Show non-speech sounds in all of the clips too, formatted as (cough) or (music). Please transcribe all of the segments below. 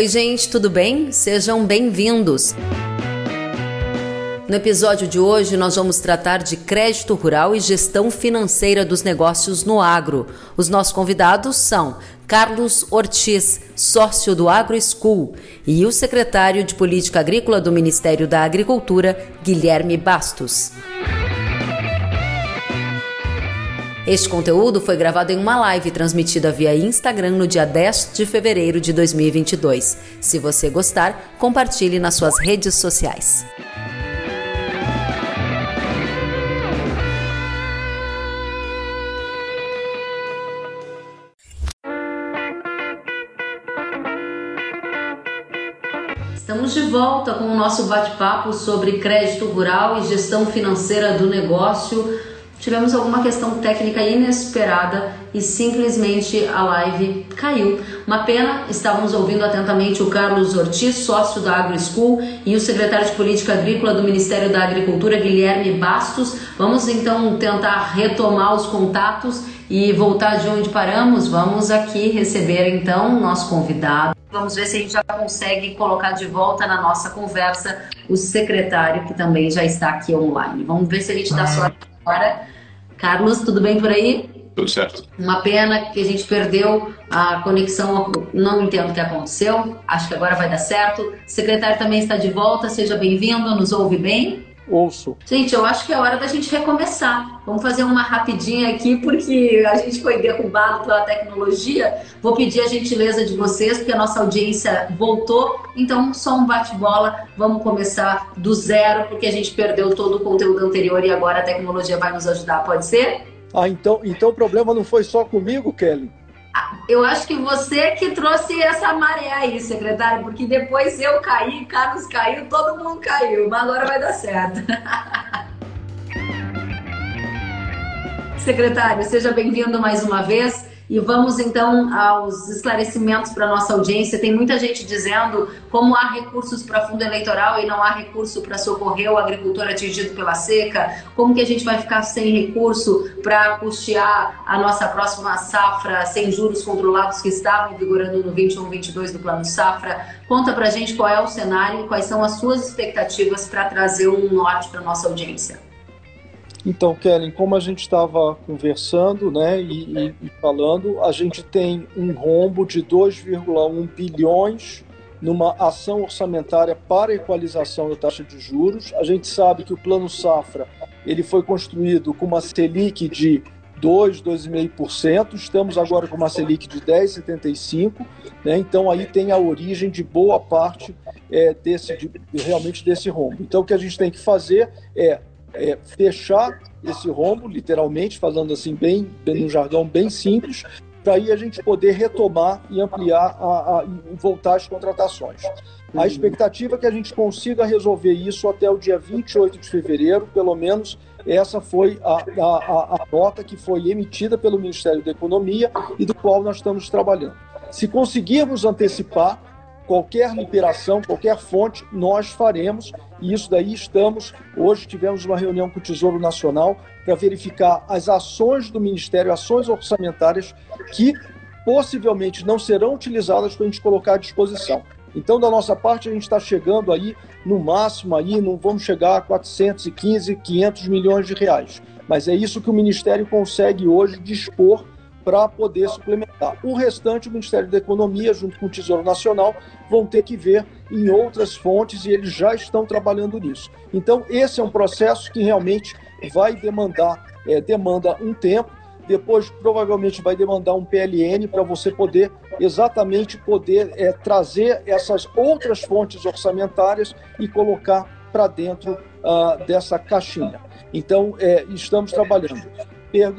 Oi, gente, tudo bem? Sejam bem-vindos. No episódio de hoje, nós vamos tratar de crédito rural e gestão financeira dos negócios no agro. Os nossos convidados são Carlos Ortiz, sócio do Agro School, e o secretário de Política Agrícola do Ministério da Agricultura, Guilherme Bastos. Este conteúdo foi gravado em uma live transmitida via Instagram no dia 10 de fevereiro de 2022. Se você gostar, compartilhe nas suas redes sociais. Estamos de volta com o nosso bate-papo sobre crédito rural e gestão financeira do negócio. Tivemos alguma questão técnica inesperada e simplesmente a live caiu. Uma pena, estávamos ouvindo atentamente o Carlos Ortiz, sócio da AgroSchool, e o secretário de Política Agrícola do Ministério da Agricultura, Guilherme Bastos. Vamos então tentar retomar os contatos e voltar de onde paramos. Vamos aqui receber então o nosso convidado. Vamos ver se a gente já consegue colocar de volta na nossa conversa o secretário, que também já está aqui online. Vamos ver se a gente dá sorte agora. Carlos, tudo bem por aí? Tudo certo. Uma pena que a gente perdeu a conexão, não entendo o que aconteceu, acho que agora vai dar certo. O secretário também está de volta, seja bem-vindo, nos ouve bem? Ouço. Gente, eu acho que é hora da gente recomeçar. Vamos fazer uma rapidinha aqui, porque a gente foi derrubado pela tecnologia. Vou pedir a gentileza de vocês, porque a nossa audiência voltou. Então, só um bate-bola. Vamos começar do zero, porque a gente perdeu todo o conteúdo anterior e agora a tecnologia vai nos ajudar. Pode ser? Ah, então, então o problema não foi só comigo, Kelly? Eu acho que você que trouxe essa maré aí, secretário, porque depois eu caí, Carlos caiu, todo mundo caiu, mas agora vai dar certo. (laughs) secretário, seja bem-vindo mais uma vez. E vamos então aos esclarecimentos para nossa audiência. Tem muita gente dizendo como há recursos para fundo eleitoral e não há recurso para socorrer o agricultor atingido pela seca, como que a gente vai ficar sem recurso para custear a nossa próxima safra sem juros controlados que estavam vigorando no 21-22 do Plano Safra. Conta para a gente qual é o cenário e quais são as suas expectativas para trazer um norte para nossa audiência. Então, Kellen, como a gente estava conversando né, e, e, falando, a gente tem um rombo de 2,1 bilhões numa ação orçamentária para equalização da taxa de juros. A gente sabe que o Plano Safra ele foi construído com uma Selic de 2, 2,5%. Estamos agora com uma Selic de 10,75%. Né? Então, aí tem a origem de boa parte é, desse, de, realmente desse rombo. Então, o que a gente tem que fazer é é, fechar esse rombo, literalmente, falando assim, bem, bem um jargão bem simples, para aí a gente poder retomar e ampliar a, a, e voltar às contratações. A expectativa é que a gente consiga resolver isso até o dia 28 de fevereiro, pelo menos essa foi a, a, a nota que foi emitida pelo Ministério da Economia e do qual nós estamos trabalhando. Se conseguirmos antecipar, qualquer liberação, qualquer fonte, nós faremos. E isso daí estamos. Hoje tivemos uma reunião com o Tesouro Nacional para verificar as ações do Ministério, ações orçamentárias que possivelmente não serão utilizadas para a gente colocar à disposição. Então, da nossa parte, a gente está chegando aí, no máximo, aí, não vamos chegar a 415, 500 milhões de reais. Mas é isso que o Ministério consegue hoje dispor para poder suplementar. O restante, o Ministério da Economia, junto com o Tesouro Nacional, vão ter que ver em outras fontes e eles já estão trabalhando nisso. Então, esse é um processo que realmente vai demandar, é, demanda um tempo, depois provavelmente vai demandar um PLN para você poder exatamente poder é, trazer essas outras fontes orçamentárias e colocar para dentro uh, dessa caixinha. Então, é, estamos trabalhando.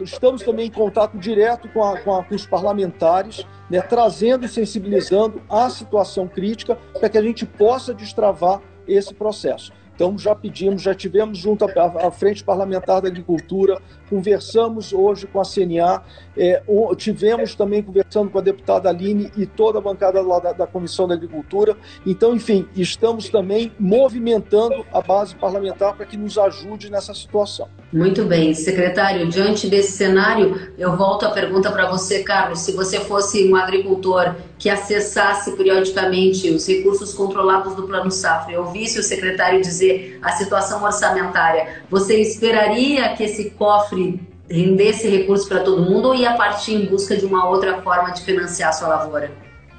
Estamos também em contato direto com, a, com, a, com os parlamentares, né, trazendo e sensibilizando a situação crítica para que a gente possa destravar esse processo. Então já pedimos, já tivemos junto à, Frente Parlamentar da Agricultura, conversamos hoje com a CNA, é, tivemos também conversando com a deputada Aline e toda a bancada lá da, da Comissão da Agricultura. Então, enfim, estamos também movimentando a base parlamentar para que nos ajude nessa situação. Muito bem, secretário. Diante desse cenário, eu volto a pergunta para você, Carlos. Se você fosse um agricultor que acessasse periodicamente os recursos controlados do Plano Safra e ouvisse o secretário dizer a situação orçamentária, você esperaria que esse cofre rendesse recursos para todo mundo ou ia partir em busca de uma outra forma de financiar a sua lavoura?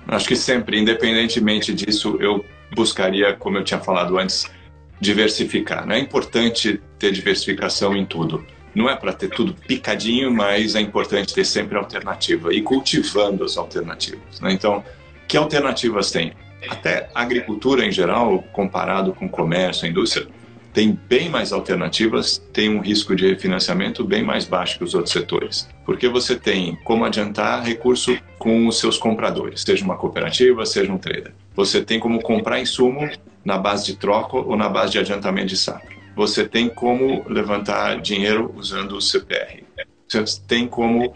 Acho que sempre, independentemente disso, eu buscaria, como eu tinha falado antes, diversificar. É importante ter diversificação em tudo. Não é para ter tudo picadinho, mas é importante ter sempre alternativa e cultivando as alternativas. Né? Então, que alternativas tem? Até a agricultura em geral, comparado com o comércio, a indústria, tem bem mais alternativas, tem um risco de refinanciamento bem mais baixo que os outros setores. Porque você tem como adiantar recurso com os seus compradores, seja uma cooperativa, seja um trader. Você tem como comprar insumo na base de troca ou na base de adiantamento de safra. Você tem como levantar dinheiro usando o CPR. Você tem como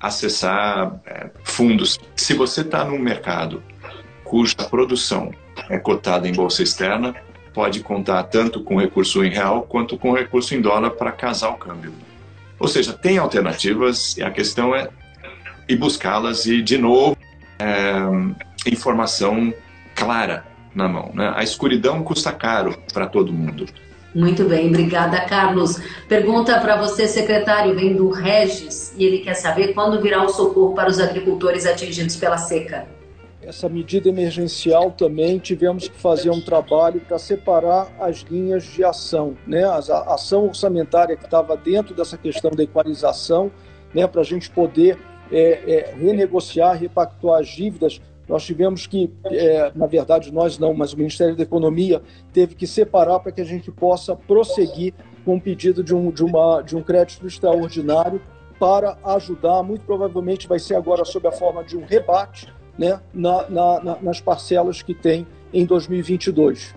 acessar é, fundos. Se você está num mercado cuja produção é cotada em bolsa externa, pode contar tanto com recurso em real quanto com recurso em dólar para casar o câmbio. Ou seja, tem alternativas e a questão é ir buscá-las e, de novo, é, informação clara na mão. Né? A escuridão custa caro para todo mundo. Muito bem, obrigada, Carlos. Pergunta para você, secretário, vem do Regis e ele quer saber quando virá o socorro para os agricultores atingidos pela seca. Essa medida emergencial também tivemos que fazer um trabalho para separar as linhas de ação, né? A ação orçamentária que estava dentro dessa questão da equalização, né? Para a gente poder é, é, renegociar, repactuar as dívidas nós tivemos que, é, na verdade, nós não, mas o Ministério da Economia teve que separar para que a gente possa prosseguir com o pedido de um, de, uma, de um crédito extraordinário para ajudar, muito provavelmente vai ser agora sob a forma de um rebate né, na, na, nas parcelas que tem em 2022.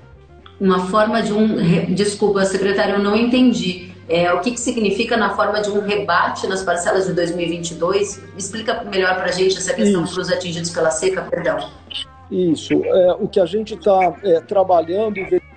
Uma forma de um. Desculpa, secretário, eu não entendi. É, o que, que significa na forma de um rebate nas parcelas de 2022? Explica melhor para a gente essa questão para os atingidos pela seca, perdão. Isso. É, o que a gente está é, trabalhando,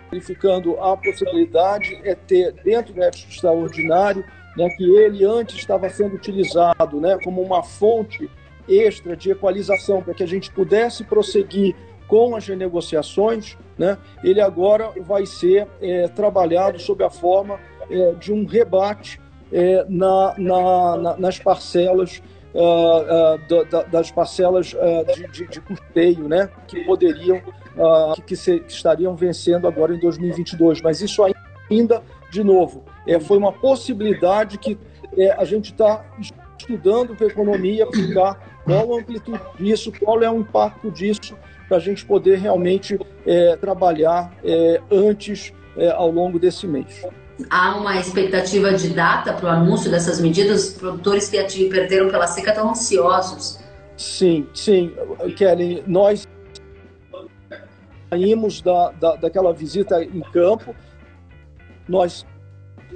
verificando a possibilidade é ter dentro do déficit extraordinário, né, que ele antes estava sendo utilizado né, como uma fonte extra de equalização para que a gente pudesse prosseguir com as renegociações, né, ele agora vai ser é, trabalhado sob a forma é, de um rebate é, na, na, na, nas parcelas uh, uh, da, das parcelas uh, de, de, de, custeio, né, que poderiam que, que, se, que, estariam vencendo agora em 2022. Mas isso ainda, de novo, é, foi uma possibilidade que é, a gente está estudando com a economia, aplicar qual a amplitude disso, qual é o impacto disso, para a gente poder realmente é, trabalhar é, antes, é, ao longo desse mês há uma expectativa de data para o anúncio dessas medidas? Os produtores que perderam pela seca estão ansiosos. Sim, sim, Kelly, nós saímos da, da, daquela visita em campo, nós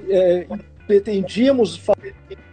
é, pretendíamos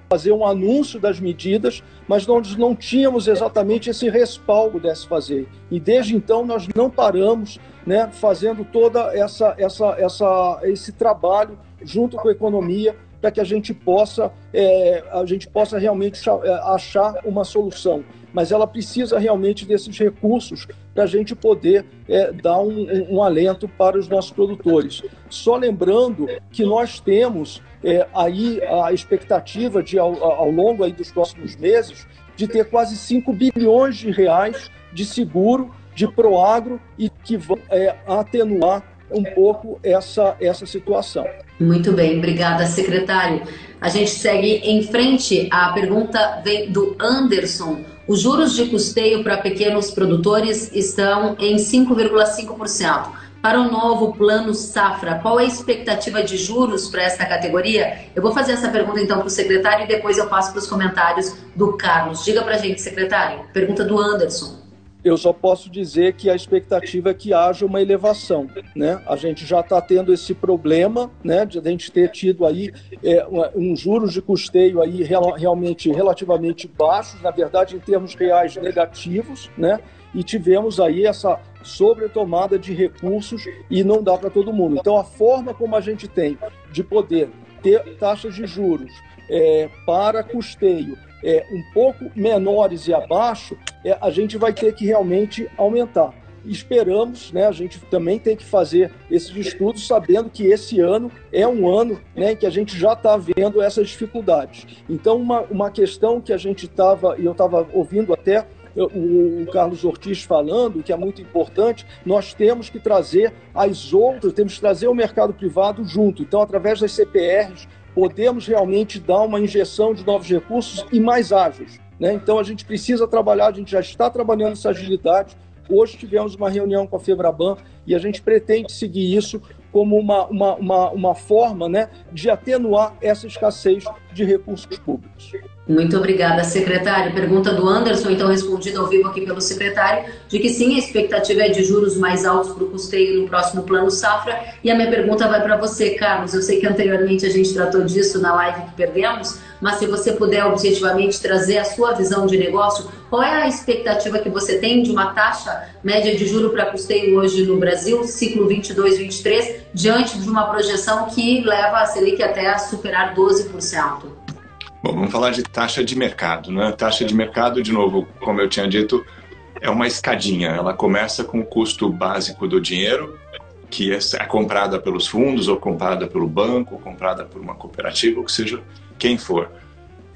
fazer um anúncio das medidas, mas nós não tínhamos exatamente esse respaldo desse fazer. E desde então nós não paramos, né, fazendo toda essa, essa, essa, esse trabalho junto com a economia para que a gente possa é, a gente possa realmente é, achar uma solução. Mas ela precisa realmente desses recursos para a gente poder é, dar um, um, alento para os nossos produtores. Só lembrando que nós temos é, aí a expectativa de ao, ao longo aí dos próximos meses de ter quase 5 bilhões de reais de seguro de Proagro e que vão é, atenuar um pouco essa, essa situação. Muito bem, obrigada, secretário. A gente segue em frente. A pergunta vem do Anderson. Os juros de custeio para pequenos produtores estão em 5,5%. Para o novo plano Safra, qual é a expectativa de juros para esta categoria? Eu vou fazer essa pergunta então para o secretário e depois eu passo para os comentários do Carlos. Diga para a gente, secretário. Pergunta do Anderson. Eu só posso dizer que a expectativa é que haja uma elevação. Né? A gente já está tendo esse problema né, de a gente ter tido aí é, um juros de custeio aí realmente relativamente baixos, na verdade, em termos reais negativos, né? e tivemos aí essa sobretomada de recursos e não dá para todo mundo. Então, a forma como a gente tem de poder ter taxas de juros é, para custeio é, um pouco menores e abaixo, é, a gente vai ter que realmente aumentar. Esperamos, né, a gente também tem que fazer esses estudos sabendo que esse ano é um ano né, em que a gente já está vendo essas dificuldades. Então, uma, uma questão que a gente estava, e eu estava ouvindo até o Carlos Ortiz falando, que é muito importante, nós temos que trazer as outras, temos que trazer o mercado privado junto. Então, através das CPRs, podemos realmente dar uma injeção de novos recursos e mais ágeis. Né? Então, a gente precisa trabalhar, a gente já está trabalhando essa agilidade. Hoje tivemos uma reunião com a Febraban e a gente pretende seguir isso como uma, uma, uma, uma forma né, de atenuar essa escassez de recursos públicos. Muito obrigada, secretário. Pergunta do Anderson, então respondida ao vivo aqui pelo secretário, de que sim, a expectativa é de juros mais altos para o custeio no próximo plano safra. E a minha pergunta vai para você, Carlos. Eu sei que anteriormente a gente tratou disso na live que perdemos, mas se você puder objetivamente trazer a sua visão de negócio, qual é a expectativa que você tem de uma taxa média de juro para custeio hoje no Brasil, ciclo 22-23, diante de uma projeção que leva a Selic até a superar 12%? Bom, vamos falar de taxa de mercado. Né? Taxa de mercado, de novo, como eu tinha dito, é uma escadinha. Ela começa com o custo básico do dinheiro, que é, é comprada pelos fundos, ou comprada pelo banco, ou comprada por uma cooperativa, ou que seja quem for.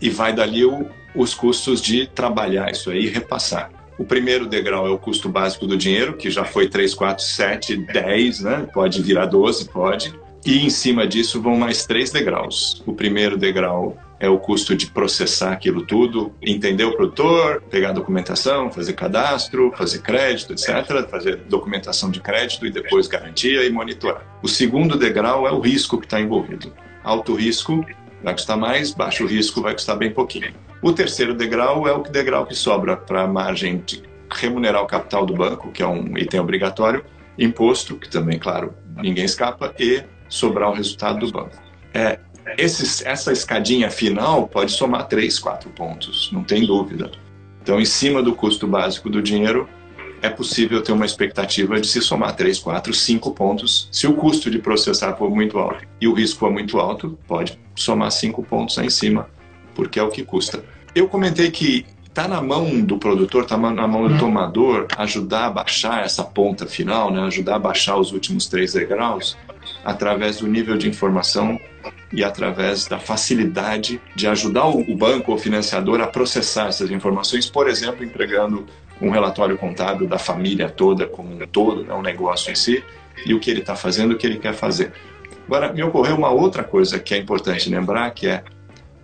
E vai dali o, os custos de trabalhar isso aí e repassar. O primeiro degrau é o custo básico do dinheiro, que já foi 3, 4, 7, 10, né? pode virar 12, pode. E em cima disso vão mais três degraus. O primeiro degrau é o custo de processar aquilo tudo, entender o produtor, pegar documentação, fazer cadastro, fazer crédito, etc., fazer documentação de crédito e depois garantia e monitorar. O segundo degrau é o risco que está envolvido. Alto risco vai custar mais, baixo risco vai custar bem pouquinho. O terceiro degrau é o degrau que sobra para a margem de remunerar o capital do banco, que é um item obrigatório, imposto, que também, claro, ninguém escapa, e sobrar o resultado do banco. É, esses, essa escadinha final pode somar 3, 4 pontos, não tem dúvida. Então, em cima do custo básico do dinheiro, é possível ter uma expectativa de se somar 3, 4, 5 pontos. Se o custo de processar for muito alto e o risco for muito alto, pode somar 5 pontos aí em cima, porque é o que custa. Eu comentei que está na mão do produtor, está na mão do tomador ajudar a baixar essa ponta final, né? ajudar a baixar os últimos três degraus através do nível de informação e através da facilidade de ajudar o banco ou financiador a processar essas informações, por exemplo, entregando um relatório contábil da família toda como um todo, né, um negócio em si, e o que ele está fazendo, o que ele quer fazer. Agora, me ocorreu uma outra coisa que é importante lembrar, que é,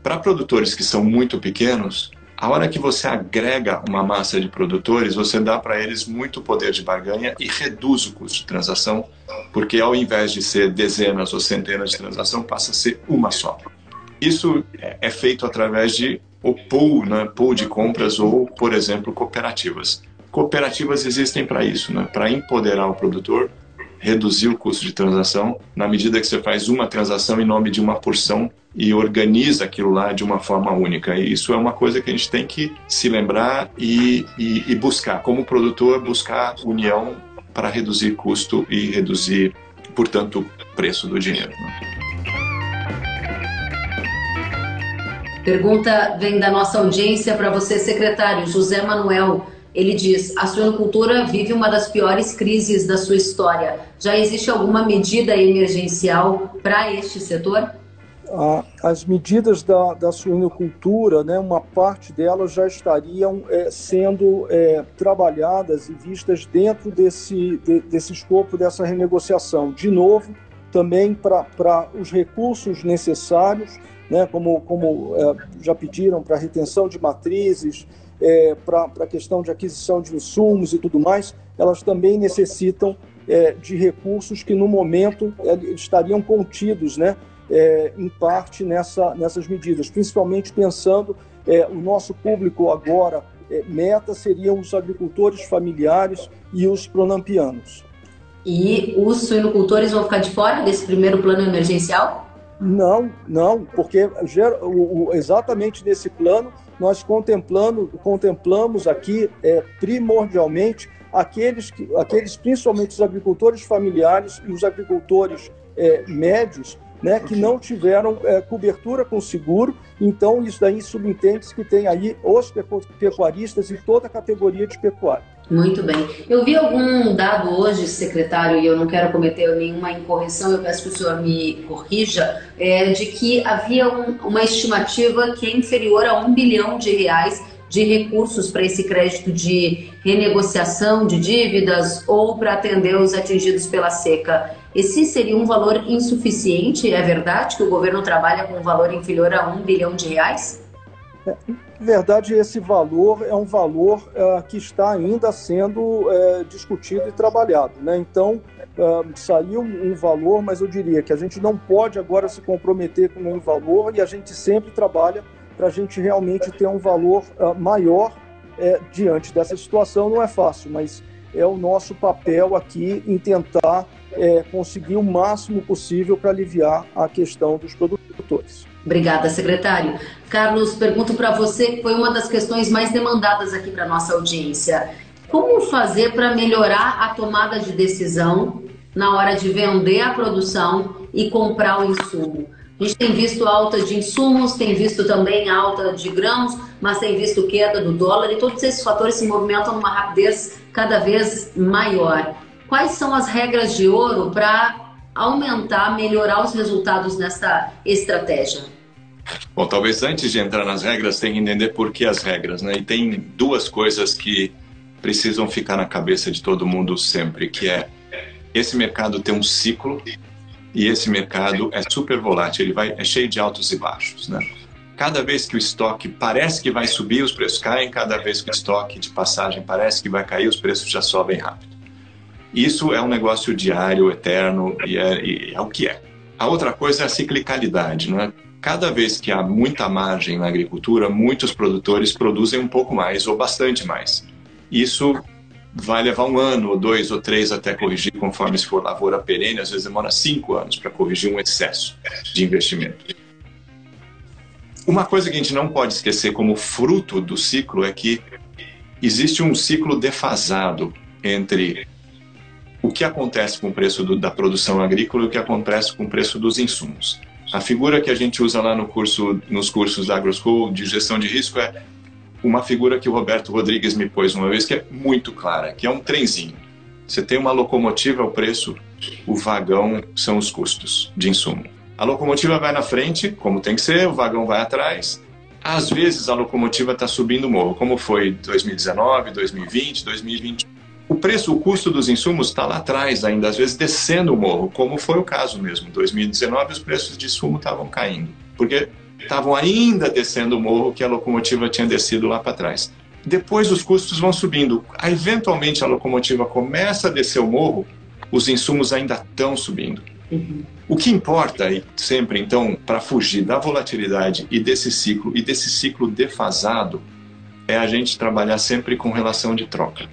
para produtores que são muito pequenos, a hora que você agrega uma massa de produtores, você dá para eles muito poder de barganha e reduz o custo de transação, porque ao invés de ser dezenas ou centenas de transação, passa a ser uma só. Isso é feito através de o pool, né, pool de compras ou, por exemplo, cooperativas. Cooperativas existem para isso, né, para empoderar o produtor reduzir o custo de transação na medida que você faz uma transação em nome de uma porção e organiza aquilo lá de uma forma única. E isso é uma coisa que a gente tem que se lembrar e, e, e buscar, como produtor, buscar união para reduzir custo e reduzir, portanto, o preço do dinheiro. Né? Pergunta vem da nossa audiência para você, secretário José Manuel. Ele diz: a suinocultura vive uma das piores crises da sua história. Já existe alguma medida emergencial para este setor? As medidas da, da suinocultura, né, uma parte delas já estariam é, sendo é, trabalhadas e vistas dentro desse, de, desse escopo dessa renegociação. De novo, também para os recursos necessários, né, como, como é, já pediram para retenção de matrizes, é, para a questão de aquisição de insumos e tudo mais, elas também necessitam é, de recursos que no momento é, estariam contidos, né, é, em parte nessa, nessas medidas, principalmente pensando é, o nosso público agora meta seriam os agricultores familiares e os pronampianos. E os suinocultores vão ficar de fora desse primeiro plano emergencial? Não, não, porque exatamente nesse plano nós contemplando, contemplamos aqui é, primordialmente aqueles, que, aqueles, principalmente os agricultores familiares e os agricultores é, médios, né, que não tiveram é, cobertura com seguro. Então, isso daí subentende que tem aí os pecuaristas e toda a categoria de pecuária. Muito bem. Eu vi algum dado hoje, secretário, e eu não quero cometer nenhuma incorreção, eu peço que o senhor me corrija, é, de que havia um, uma estimativa que é inferior a um bilhão de reais de recursos para esse crédito de renegociação de dívidas ou para atender os atingidos pela seca. Esse seria um valor insuficiente? É verdade que o governo trabalha com um valor inferior a um bilhão de reais? Na verdade, esse valor é um valor uh, que está ainda sendo uh, discutido e trabalhado. Né? Então, uh, saiu um valor, mas eu diria que a gente não pode agora se comprometer com um valor e a gente sempre trabalha para a gente realmente ter um valor maior diante dessa situação. Não é fácil, mas é o nosso papel aqui em tentar conseguir o máximo possível para aliviar a questão dos produtores. Obrigada, secretário. Carlos, pergunto para você, que foi uma das questões mais demandadas aqui para nossa audiência. Como fazer para melhorar a tomada de decisão na hora de vender a produção e comprar o insumo? A gente tem visto alta de insumos, tem visto também alta de grãos, mas tem visto queda do dólar e todos esses fatores se movimentam numa rapidez cada vez maior. Quais são as regras de ouro para aumentar, melhorar os resultados nessa estratégia? Bom, talvez antes de entrar nas regras, tem que entender por que as regras, né? E tem duas coisas que precisam ficar na cabeça de todo mundo sempre, que é esse mercado tem um ciclo e esse mercado é super volátil, ele vai é cheio de altos e baixos, né? Cada vez que o estoque parece que vai subir, os preços caem, cada vez que o estoque de passagem parece que vai cair, os preços já sobem rápido. Isso é um negócio diário, eterno e é, e é o que é. A outra coisa é a ciclicalidade, não é? Cada vez que há muita margem na agricultura, muitos produtores produzem um pouco mais ou bastante mais. Isso vai levar um ano, ou dois, ou três até corrigir, conforme se for lavoura perene, às vezes demora cinco anos para corrigir um excesso de investimento. Uma coisa que a gente não pode esquecer como fruto do ciclo é que existe um ciclo defasado entre o que acontece com o preço do, da produção agrícola e o que acontece com o preço dos insumos. A figura que a gente usa lá no curso, nos cursos da AgroSchool de gestão de risco é uma figura que o Roberto Rodrigues me pôs uma vez que é muito clara, que é um trenzinho. Você tem uma locomotiva, o preço, o vagão são os custos de insumo. A locomotiva vai na frente, como tem que ser, o vagão vai atrás. Às vezes a locomotiva está subindo o morro, como foi 2019, 2020, 2021 o preço, o custo dos insumos está lá atrás ainda, às vezes descendo o morro, como foi o caso mesmo. Em 2019 os preços de insumo estavam caindo, porque estavam ainda descendo o morro que a locomotiva tinha descido lá para trás. Depois os custos vão subindo. Eventualmente a locomotiva começa a descer o morro, os insumos ainda estão subindo. Uhum. O que importa sempre, então, para fugir da volatilidade e desse ciclo e desse ciclo defasado, é a gente trabalhar sempre com relação de troca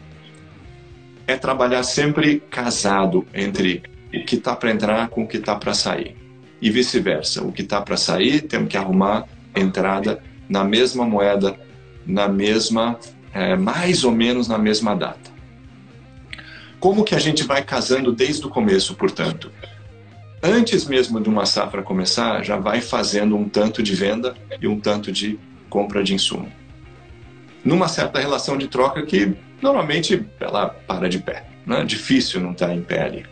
é trabalhar sempre casado entre o que está para entrar com o que está para sair. E vice-versa. O que está para sair, temos que arrumar entrada na mesma moeda, na mesma, é, mais ou menos na mesma data. Como que a gente vai casando desde o começo, portanto? Antes mesmo de uma safra começar, já vai fazendo um tanto de venda e um tanto de compra de insumo. Numa certa relação de troca que normalmente ela para de pé. Né? Difícil não estar tá em pé ali.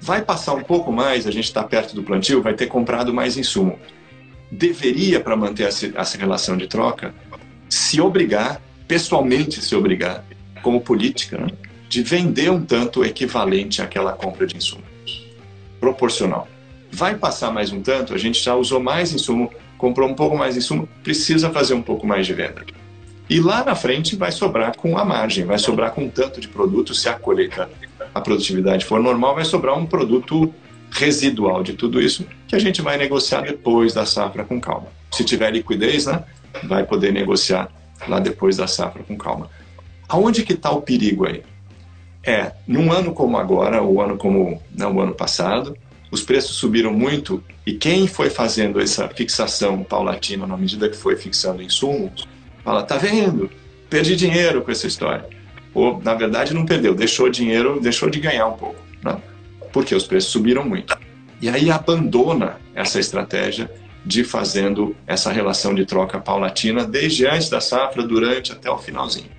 Vai passar um pouco mais, a gente está perto do plantio, vai ter comprado mais insumo. Deveria, para manter essa, relação de troca, se obrigar, pessoalmente se obrigar, como política, né? de vender um tanto equivalente àquela compra de insumo. Proporcional. Vai passar mais um tanto, a gente já usou mais insumo, comprou um pouco mais de insumo, precisa fazer um pouco mais de venda. E lá na frente vai sobrar com a margem, vai sobrar com tanto de produto, se a colheita, a produtividade for normal, vai sobrar um produto residual de tudo isso que a gente vai negociar depois da safra com calma. Se tiver liquidez, né, vai poder negociar lá depois da safra com calma. Aonde que está o perigo aí? É, num ano como agora, o ano como não, o ano passado, os preços subiram muito e quem foi fazendo essa fixação paulatina na medida que foi fixando insumos, fala, tá vendo? Perdi dinheiro com essa história. Ou, na verdade, não perdeu, deixou dinheiro, deixou de ganhar um pouco, né? porque os preços subiram muito. E aí abandona essa estratégia de fazendo essa relação de troca paulatina desde antes da safra, durante até o finalzinho.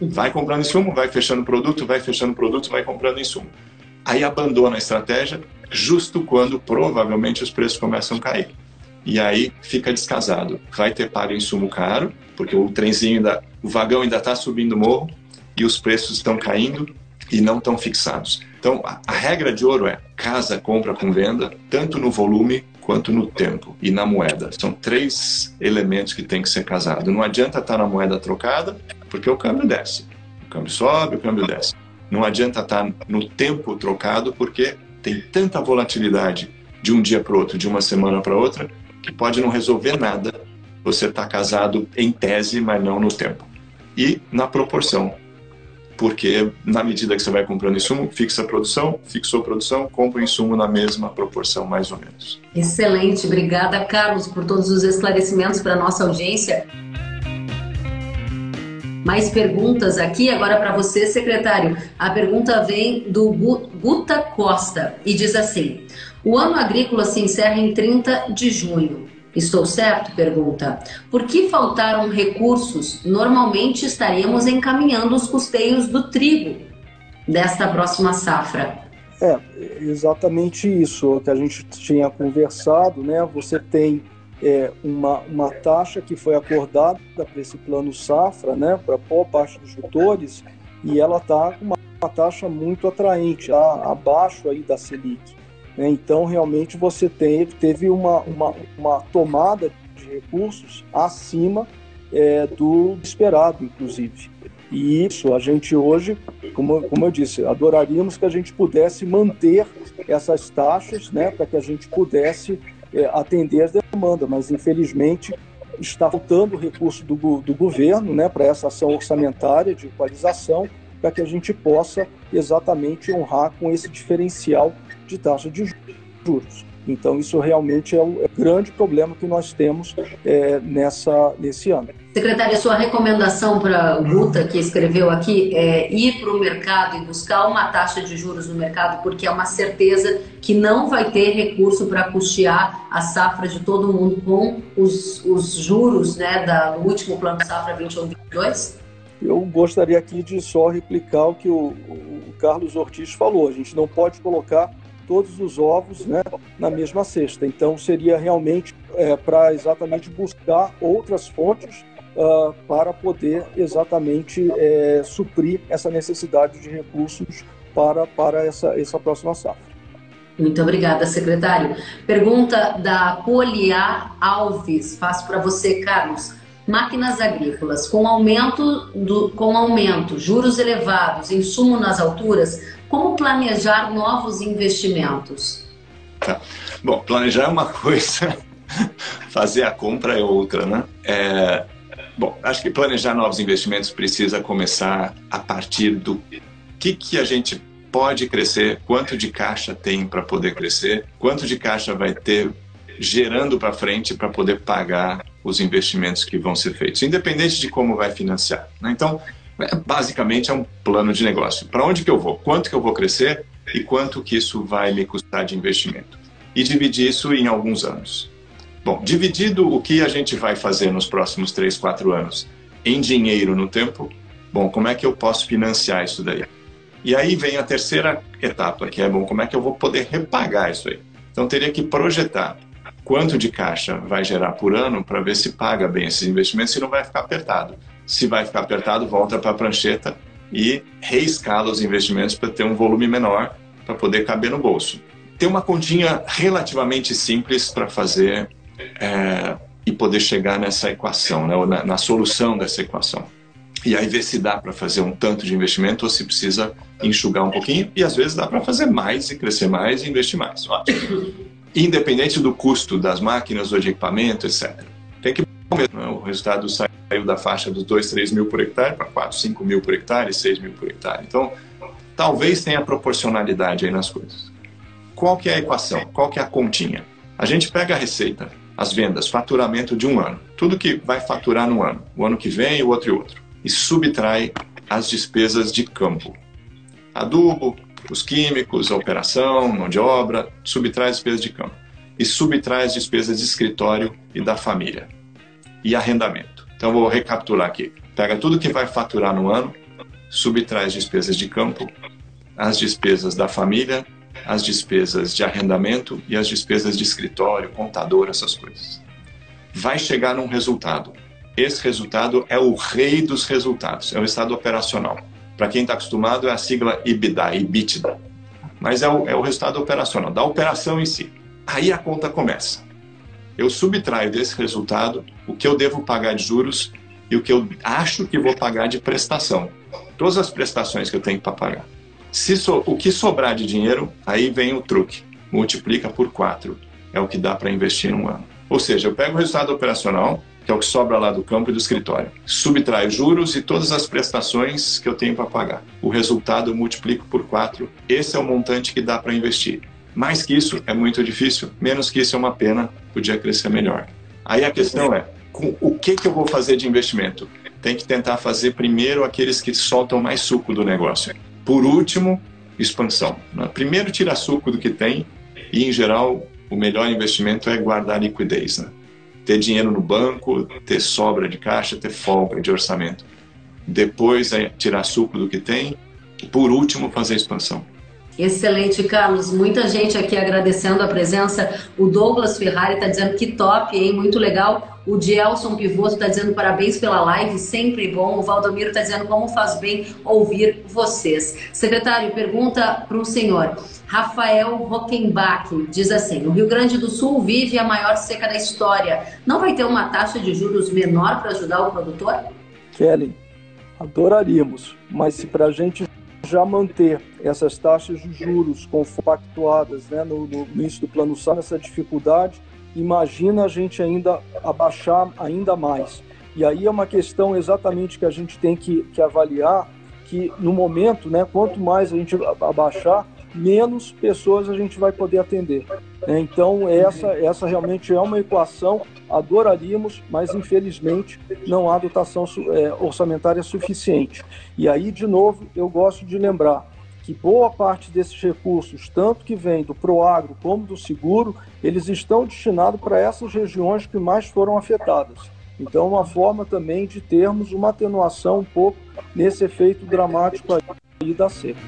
Vai comprando insumo, vai fechando produto, vai fechando produto, vai comprando insumo. Aí abandona a estratégia justo quando provavelmente os preços começam a cair. E aí fica descasado. Vai ter pago insumo caro, porque o trenzinho ainda, o vagão ainda está subindo o morro e os preços estão caindo e não estão fixados. Então, a, a regra de ouro é casa, compra com venda, tanto no volume quanto no tempo e na moeda. São três elementos que tem que ser casado. Não adianta estar na moeda trocada, porque o câmbio desce. O câmbio sobe, o câmbio desce. Não adianta estar no tempo trocado, porque tem tanta volatilidade de um dia para outro, de uma semana para outra, que pode não resolver nada você estar tá casado em tese, mas não no tempo. E na proporção porque na medida que você vai comprando insumo, fixa a produção, fixou a produção, compra o insumo na mesma proporção, mais ou menos. Excelente, obrigada, Carlos, por todos os esclarecimentos para a nossa audiência. Mais perguntas aqui agora para você, secretário. A pergunta vem do Guta Costa e diz assim: O ano agrícola se encerra em 30 de junho. Estou certo? Pergunta. Por que faltaram recursos? Normalmente estaríamos encaminhando os custeios do trigo desta próxima safra. É, exatamente isso que a gente tinha conversado, né? Você tem é, uma, uma taxa que foi acordada para esse plano safra, né? Para boa parte dos tutores, e ela está com uma, uma taxa muito atraente, a, abaixo aí da Selic. Né? Então, realmente, você teve, teve uma, uma, uma tomada de recursos acima é, do esperado, inclusive. E isso, a gente hoje, como, como eu disse, adoraríamos que a gente pudesse manter essas taxas, né, para que a gente pudesse é, atender as demandas, mas infelizmente está faltando recurso do, do governo né, para essa ação orçamentária de equalização, para que a gente possa exatamente honrar com esse diferencial de taxa de juros. Então, isso realmente é o grande problema que nós temos é, nessa, nesse ano. Secretária, sua recomendação para o Guta, que escreveu aqui, é ir para o mercado e buscar uma taxa de juros no mercado, porque é uma certeza que não vai ter recurso para custear a safra de todo mundo com os, os juros né, do último plano safra 21-22? Eu gostaria aqui de só replicar o que o, o Carlos Ortiz falou. A gente não pode colocar todos os ovos né, na mesma cesta. Então, seria realmente é, para exatamente buscar outras fontes uh, para poder exatamente é, suprir essa necessidade de recursos para, para essa, essa próxima safra. Muito obrigada, secretário. Pergunta da Poliá Alves. Faço para você, Carlos. Máquinas agrícolas, com aumento, do, com aumento, juros elevados, insumo nas alturas, como planejar novos investimentos? Tá. Bom, planejar é uma (laughs) coisa, fazer a compra é outra, né? É, bom, acho que planejar novos investimentos precisa começar a partir do que, que a gente pode crescer, quanto de caixa tem para poder crescer, quanto de caixa vai ter gerando para frente para poder pagar os investimentos que vão ser feitos, independente de como vai financiar. Né? Então, é, basicamente é um plano de negócio. Para onde que eu vou? Quanto que eu vou crescer e quanto que isso vai me custar de investimento? E dividir isso em alguns anos. Bom, dividido o que a gente vai fazer nos próximos 3, 4 anos em dinheiro no tempo, bom, como é que eu posso financiar isso daí? E aí vem a terceira etapa, que é, bom, como é que eu vou poder repagar isso aí? Então, teria que projetar quanto de caixa vai gerar por ano para ver se paga bem esses investimentos e não vai ficar apertado. Se vai ficar apertado, volta para a prancheta e reescala os investimentos para ter um volume menor para poder caber no bolso. Tem uma continha relativamente simples para fazer é, e poder chegar nessa equação, né, ou na, na solução dessa equação. E aí ver se dá para fazer um tanto de investimento ou se precisa enxugar um pouquinho. E às vezes dá para fazer mais e crescer mais e investir mais. Ótimo. Independente do custo das máquinas ou de equipamento, etc. Tem que Né? O resultado saiu da faixa dos 2, 3 mil por hectare para 4, 5 mil por hectare, 6 mil por hectare. Então, talvez tenha proporcionalidade aí nas coisas. Qual que é a equação? Qual que é a continha? A gente pega a receita, as vendas, faturamento de um ano, tudo que vai faturar no ano, o ano que vem, o outro e outro, e subtrai as despesas de campo. Adubo, os químicos, a operação, mão de obra, subtrai as despesas de campo. E subtrai as despesas de escritório e da família e arrendamento. Então, vou recapitular aqui. Pega tudo que vai faturar no ano, subtrai as despesas de campo, as despesas da família, as despesas de arrendamento e as despesas de escritório, contador, essas coisas. Vai chegar num resultado. Esse resultado é o rei dos resultados, é o estado operacional. Para quem está acostumado, é a sigla EBITDA, EBITDA. Mas é o, é o resultado operacional, da operação em si. Aí a conta começa eu subtraio desse resultado o que eu devo pagar de juros e o que eu acho que vou pagar de prestação. Todas as prestações que eu tenho para pagar. Se so, o que sobrar de dinheiro, aí vem o truque. Multiplica por 4. É o que dá para investir num ano. Ou seja, eu pego o resultado operacional, que é o que sobra lá do campo e do escritório, subtraio juros e todas as prestações que eu tenho para pagar. O resultado eu multiplico por 4. Esse é o montante que dá para investir. Mais que isso é muito difícil, menos que isso é uma pena, podia crescer melhor. Aí a questão é, com o que, que eu vou fazer de investimento? Tem que tentar fazer primeiro aqueles que soltam mais suco do negócio. Por último, expansão. Primeiro tira suco do que tem e, em geral, o melhor investimento é guardar liquidez. Né? Ter dinheiro no banco, ter sobra de caixa, ter folga de orçamento. Depois é tirar suco do que tem. Por último, fazer expansão. Excelente, Carlos. Muita gente aqui agradecendo a presença. O Douglas Ferrari está dizendo que top, hein? Muito legal. O Gelson Pivoto está dizendo parabéns pela live, sempre bom. O Valdomiro está dizendo como faz bem ouvir vocês. Secretário, pergunta para o senhor. Rafael Rockenbach diz assim: o Rio Grande do Sul vive a maior seca da história. Não vai ter uma taxa de juros menor para ajudar o produtor? Kelly, adoraríamos, mas se para a gente já manter essas taxas de juros compactuadas né, no, no início do plano SAR, essa dificuldade, imagina a gente ainda abaixar ainda mais. E aí é uma questão exatamente que a gente tem que, que avaliar, que no momento, né, quanto mais a gente abaixar, menos pessoas a gente vai poder atender. Né? Então, essa, essa realmente é uma equação, adoraríamos, mas infelizmente não há dotação é, orçamentária suficiente. E aí, de novo, eu gosto de lembrar que boa parte desses recursos, tanto que vem do Proagro como do seguro, eles estão destinados para essas regiões que mais foram afetadas. Então, uma forma também de termos uma atenuação um pouco nesse efeito dramático aí da seca.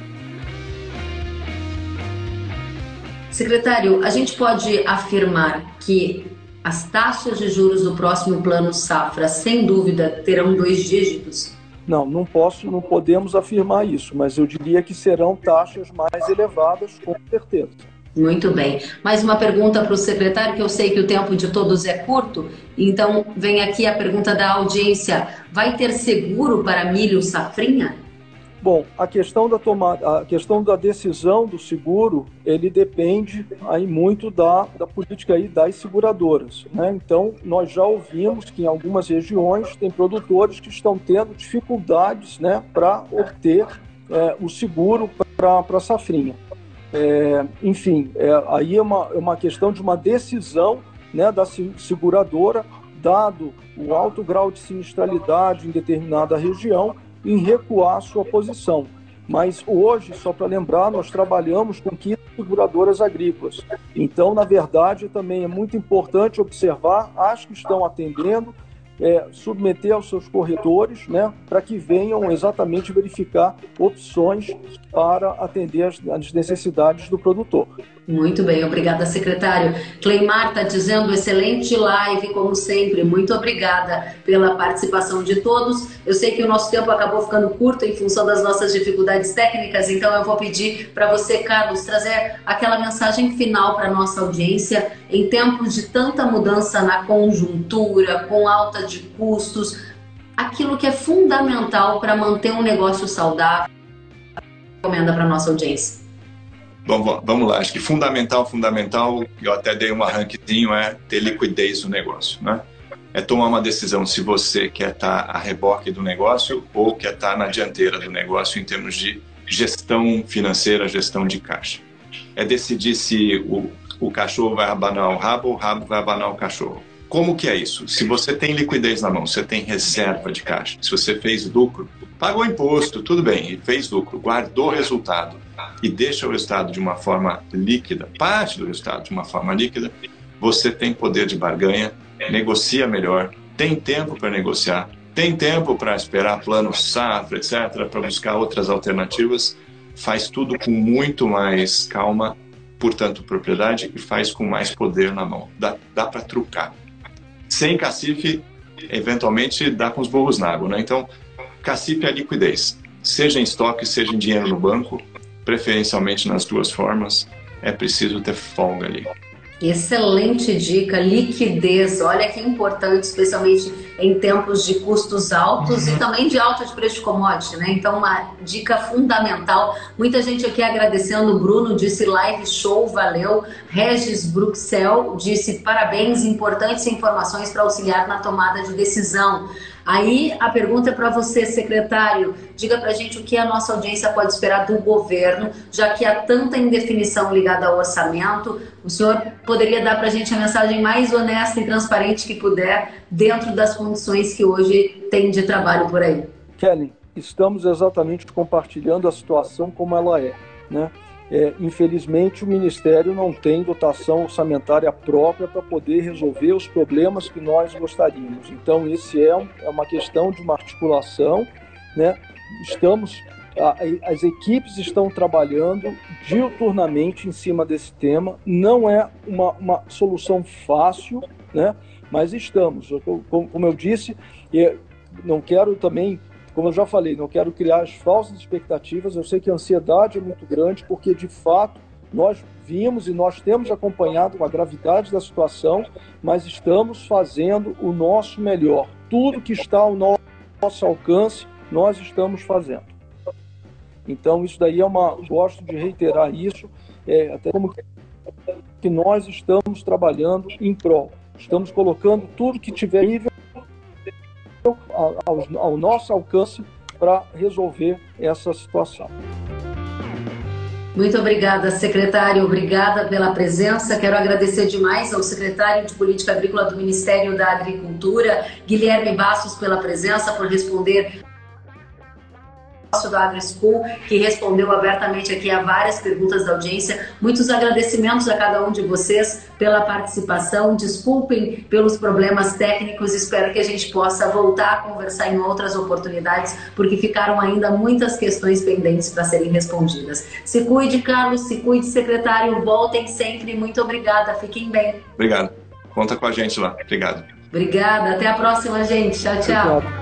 Secretário, a gente pode afirmar que as taxas de juros do próximo plano safra, sem dúvida, terão dois dígitos? Não, não posso, não podemos afirmar isso, mas eu diria que serão taxas mais elevadas, com certeza. Muito bem. Mais uma pergunta para o secretário, que eu sei que o tempo de todos é curto, então vem aqui a pergunta da audiência: vai ter seguro para milho safrinha? Bom, a questão da tomada, a questão da decisão do seguro, ele depende aí muito da, da política aí das seguradoras, né? Então, nós já ouvimos que em algumas regiões tem produtores que estão tendo dificuldades, né, para obter é, o seguro para a safrinha. É, enfim, é, aí é uma, é uma questão de uma decisão, né, da seguradora, dado o alto grau de sinistralidade em determinada região em recuar sua posição. Mas hoje, só para lembrar, nós trabalhamos com 15 seguradoras agrícolas. Então, na verdade, também é muito importante observar as que estão atendendo, é, submeter aos seus corretores, né, para que venham exatamente verificar opções para atender as, necessidades do produtor. Muito bem, obrigada, secretário. Cleimar está dizendo excelente live, como sempre. Muito obrigada pela participação de todos. Eu sei que o nosso tempo acabou ficando curto em função das nossas dificuldades técnicas, então eu vou pedir para você, Carlos, trazer aquela mensagem final para nossa audiência em tempos de tanta mudança na conjuntura, com alta de custos, aquilo que é fundamental para manter um negócio saudável. Recomenda para nossa audiência. Bom, vamos lá. Acho que fundamental, fundamental, eu até dei um arranquezinho, é ter liquidez no negócio, né? é tomar uma decisão se você quer estar a reboque do negócio ou quer estar na dianteira do negócio em termos de gestão financeira, gestão de caixa. É decidir se o, o cachorro vai abanar o rabo ou o rabo vai abanar o cachorro. Como que é isso? Se você tem liquidez na mão, você tem reserva de caixa, se você fez lucro, pagou imposto, tudo bem, e fez lucro, guardou resultado e deixa o resultado de uma forma líquida, parte do resultado de uma forma líquida, você tem poder de barganha, negocia melhor, tem tempo para negociar, tem tempo para esperar plano safra, etc., para buscar outras alternativas, faz tudo com muito mais calma, portanto, propriedade, e faz com mais poder na mão. Dá, dá para trucar. Sem cacife, eventualmente dá com os burros na água, né? Então, cacife é liquidez, seja em estoque, seja em dinheiro no banco, preferencialmente nas duas formas, é preciso ter folga ali. Excelente dica, liquidez. Olha que importante, especialmente em tempos de custos altos uhum. e também de alta de preço de commodity, né? Então, uma dica fundamental. Muita gente aqui agradecendo. O Bruno disse live show, valeu. Regis Bruxel disse parabéns, importantes informações para auxiliar na tomada de decisão. Aí a pergunta é para você, secretário. Diga para a gente o que a nossa audiência pode esperar do governo, já que há tanta indefinição ligada ao orçamento. O senhor poderia dar para a gente a mensagem mais honesta e transparente que puder, dentro das condições que hoje tem de trabalho por aí. Kelly, estamos exatamente compartilhando a situação como ela é. Né? É, infelizmente, o Ministério não tem dotação orçamentária própria para poder resolver os problemas que nós gostaríamos. Então, esse é, um, é uma questão de uma articulação. Né? Estamos, a, as equipes estão trabalhando diuturnamente em cima desse tema. Não é uma, uma solução fácil, né? mas estamos. Como, como eu disse, não quero também como eu já falei, não quero criar as falsas expectativas. Eu sei que a ansiedade é muito grande, porque de fato nós vimos e nós temos acompanhado a gravidade da situação, mas estamos fazendo o nosso melhor. Tudo que está ao nosso alcance, nós estamos fazendo. Então, isso daí é uma. Gosto de reiterar isso, é, até como que nós estamos trabalhando em prol. Estamos colocando tudo que tiver nível ao, ao nosso alcance para resolver essa situação. Muito obrigada, secretário. Obrigada pela presença. Quero agradecer demais ao secretário de Política Agrícola do Ministério da Agricultura, Guilherme Bastos, pela presença, por responder do AgriSchool, que respondeu abertamente aqui a várias perguntas da audiência. Muitos agradecimentos a cada um de vocês pela participação. Desculpem pelos problemas técnicos. Espero que a gente possa voltar a conversar em outras oportunidades, porque ficaram ainda muitas questões pendentes para serem respondidas. Se cuide, Carlos, se cuide, secretário. Voltem sempre. Muito obrigada. Fiquem bem. Obrigado. Conta com a gente lá. Obrigado. Obrigada. Até a próxima, gente. Tchau, tchau. Obrigado.